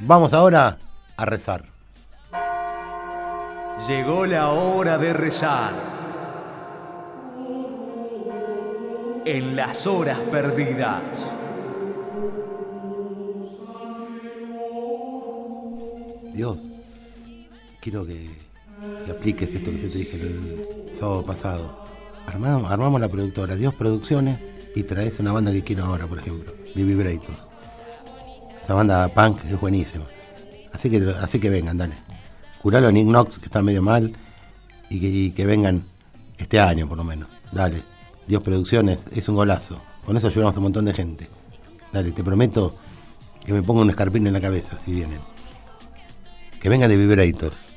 Vamos ahora a rezar. Llegó la hora de rezar. En las horas perdidas. Dios, quiero que, que apliques esto que yo te dije el sábado pasado. Armamos, armamos la productora, Dios Producciones, y traes una banda que quiero ahora, por ejemplo, The Vibrators. Esa banda punk es buenísima. Así que, así que vengan, dale. Curalo a Nick Knox, que está medio mal, y que, vengan este año por lo menos. Dale. Dios Producciones es un golazo. Con eso ayudamos a un montón de gente. Dale, te prometo que me ponga un escarpín en la cabeza si vienen. Que vengan de Vibrators.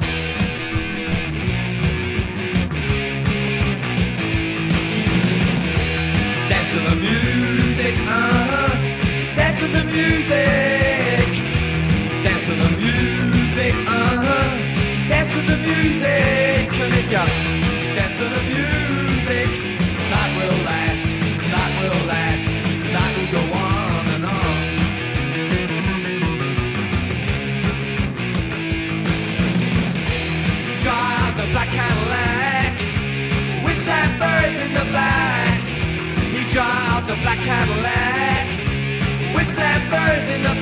A black Cadillac, whips and birds in the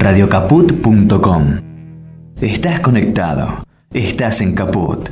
radiocaput.com. Estás conectado. Estás en Caput.